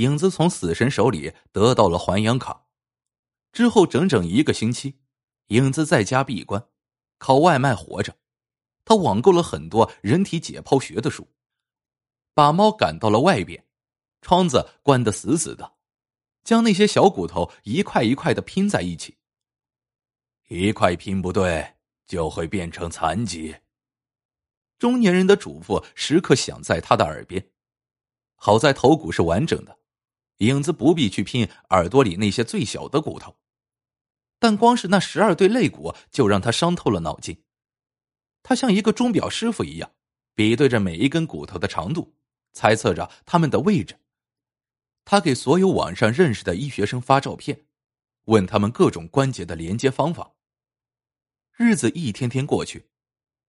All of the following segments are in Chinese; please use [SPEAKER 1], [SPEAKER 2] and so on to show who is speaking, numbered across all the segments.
[SPEAKER 1] 影子从死神手里得到了还阳卡。之后整整一个星期，影子在家闭关，靠外卖活着。他网购了很多人体解剖学的书，把猫赶到了外边，窗子关得死死的，将那些小骨头一块一块的拼在一起。一块拼不对，就会变成残疾。中年人的嘱咐时刻响在他的耳边。好在头骨是完整的，影子不必去拼耳朵里那些最小的骨头。但光是那十二对肋骨就让他伤透了脑筋。他像一个钟表师傅一样，比对着每一根骨头的长度，猜测着它们的位置。他给所有网上认识的医学生发照片，问他们各种关节的连接方法。日子一天天过去，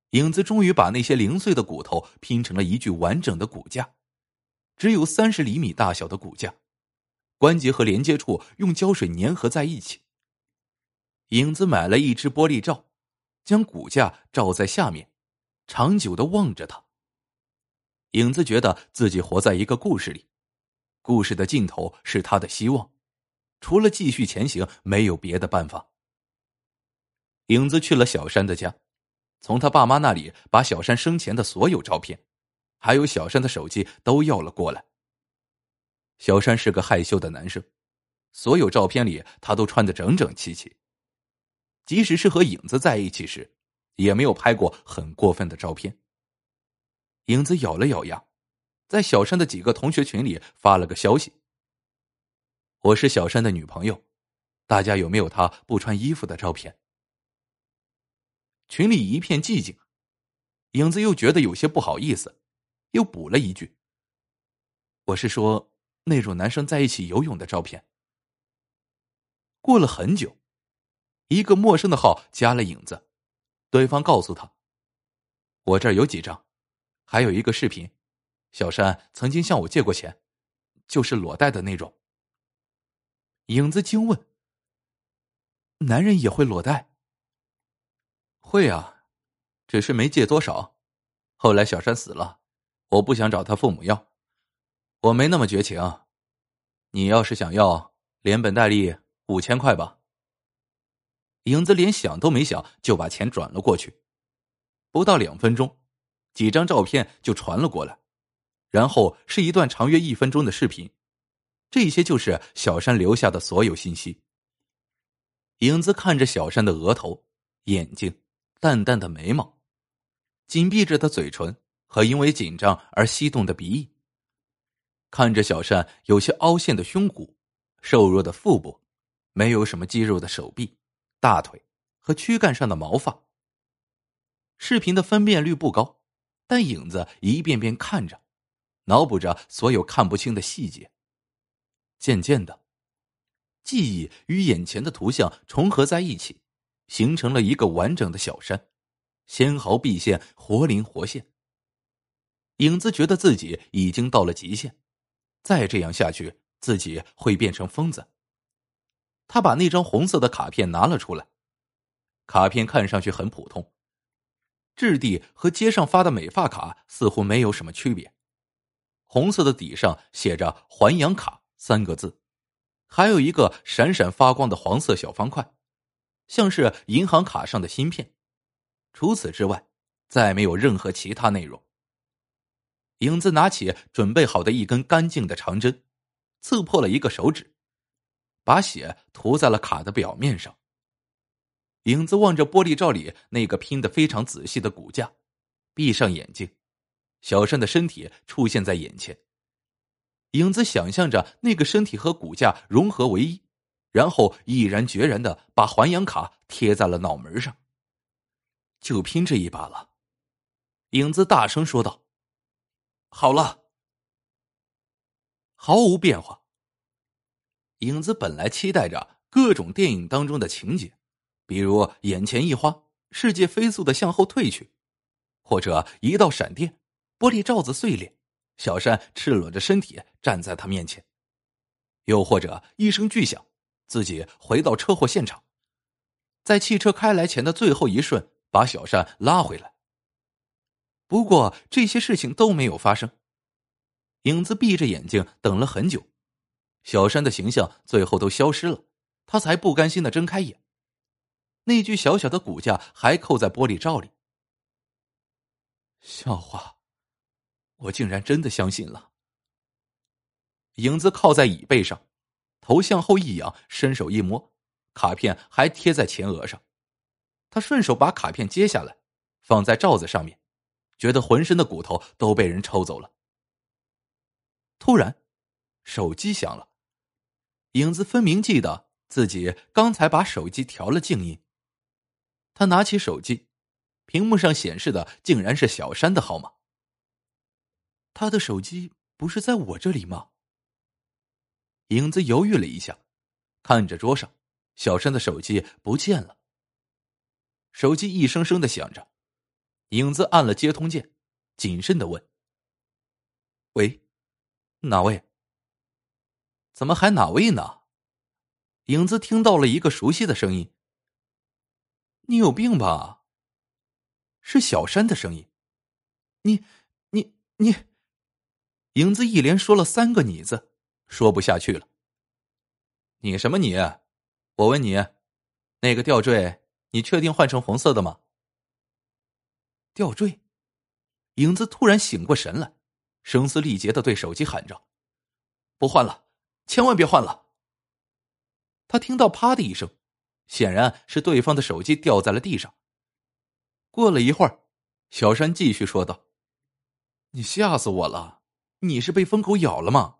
[SPEAKER 1] 影子终于把那些零碎的骨头拼成了一具完整的骨架。只有三十厘米大小的骨架，关节和连接处用胶水粘合在一起。影子买了一只玻璃罩，将骨架罩在下面，长久的望着他。影子觉得自己活在一个故事里，故事的尽头是他的希望，除了继续前行，没有别的办法。影子去了小山的家，从他爸妈那里把小山生前的所有照片。还有小山的手机都要了过来。小山是个害羞的男生，所有照片里他都穿得整整齐齐。即使是和影子在一起时，也没有拍过很过分的照片。影子咬了咬牙，在小山的几个同学群里发了个消息：“我是小山的女朋友，大家有没有他不穿衣服的照片？”群里一片寂静，影子又觉得有些不好意思。又补了一句：“我是说那种男生在一起游泳的照片。”过了很久，一个陌生的号加了影子，对方告诉他：“我这儿有几张，还有一个视频，小山曾经向我借过钱，就是裸贷的那种。”影子惊问：“男人也会裸贷？”“会啊，只是没借多少，后来小山死了。”我不想找他父母要，我没那么绝情。你要是想要，连本带利五千块吧。影子连想都没想就把钱转了过去，不到两分钟，几张照片就传了过来，然后是一段长约一分钟的视频，这些就是小山留下的所有信息。影子看着小山的额头、眼睛、淡淡的眉毛，紧闭着的嘴唇。和因为紧张而翕动的鼻翼，看着小善有些凹陷的胸骨、瘦弱的腹部、没有什么肌肉的手臂、大腿和躯干上的毛发。视频的分辨率不高，但影子一遍遍看着，脑补着所有看不清的细节。渐渐的，记忆与眼前的图像重合在一起，形成了一个完整的小山，纤毫毕现，活灵活现。影子觉得自己已经到了极限，再这样下去，自己会变成疯子。他把那张红色的卡片拿了出来，卡片看上去很普通，质地和街上发的美发卡似乎没有什么区别。红色的底上写着“还阳卡”三个字，还有一个闪闪发光的黄色小方块，像是银行卡上的芯片。除此之外，再没有任何其他内容。影子拿起准备好的一根干净的长针，刺破了一个手指，把血涂在了卡的表面上。影子望着玻璃罩里那个拼得非常仔细的骨架，闭上眼睛，小山的身体出现在眼前。影子想象着那个身体和骨架融合为一，然后毅然决然的把还阳卡贴在了脑门上。就拼这一把了，影子大声说道。好了，毫无变化。影子本来期待着各种电影当中的情节，比如眼前一花，世界飞速的向后退去，或者一道闪电，玻璃罩子碎裂，小山赤裸着身体站在他面前，又或者一声巨响，自己回到车祸现场，在汽车开来前的最后一瞬把小山拉回来。不过这些事情都没有发生。影子闭着眼睛等了很久，小山的形象最后都消失了，他才不甘心的睁开眼。那具小小的骨架还扣在玻璃罩里。笑话，我竟然真的相信了。影子靠在椅背上，头向后一仰，伸手一摸，卡片还贴在前额上。他顺手把卡片揭下来，放在罩子上面，觉得浑身的骨头都被人抽走了。突然，手机响了。影子分明记得自己刚才把手机调了静音。他拿起手机，屏幕上显示的竟然是小山的号码。他的手机不是在我这里吗？影子犹豫了一下，看着桌上，小山的手机不见了。手机一声声的响着，影子按了接通键，谨慎的问：“喂，哪位？怎么还哪位呢？”影子听到了一个熟悉的声音。你有病吧？是小山的声音。你、你、你，影子一连说了三个“你”字，说不下去了。你什么你？我问你，那个吊坠，你确定换成红色的吗？吊坠，影子突然醒过神来，声嘶力竭的对手机喊着：“不换了，千万别换了！”他听到“啪”的一声。显然是对方的手机掉在了地上。过了一会儿，小山继续说道：“你吓死我了！你是被疯狗咬了吗？”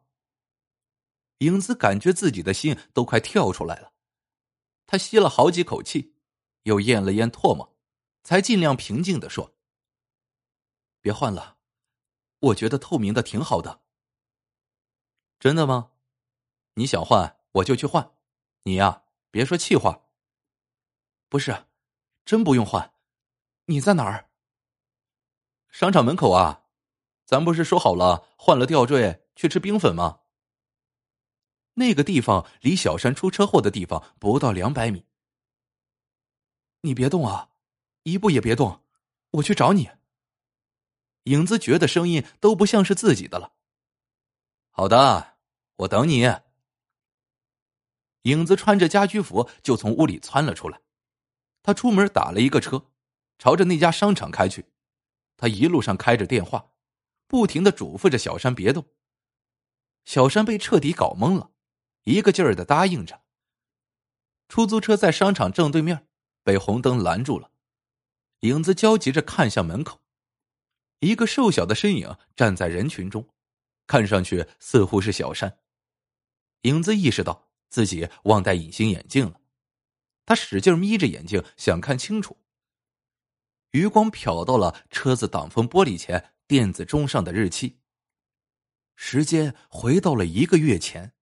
[SPEAKER 1] 影子感觉自己的心都快跳出来了，他吸了好几口气，又咽了咽唾沫，才尽量平静的说：“别换了，我觉得透明的挺好的。”真的吗？你想换我就去换，你呀别说气话。不是，真不用换。你在哪儿？商场门口啊。咱不是说好了换了吊坠去吃冰粉吗？那个地方离小山出车祸的地方不到两百米。你别动啊，一步也别动，我去找你。影子觉得声音都不像是自己的了。好的，我等你。影子穿着家居服就从屋里窜了出来。他出门打了一个车，朝着那家商场开去。他一路上开着电话，不停的嘱咐着小山别动。小山被彻底搞懵了，一个劲儿的答应着。出租车在商场正对面被红灯拦住了，影子焦急着看向门口，一个瘦小的身影站在人群中，看上去似乎是小山。影子意识到自己忘带隐形眼镜了。他使劲眯着眼睛想看清楚，余光瞟到了车子挡风玻璃前电子钟上的日期。时间回到了一个月前。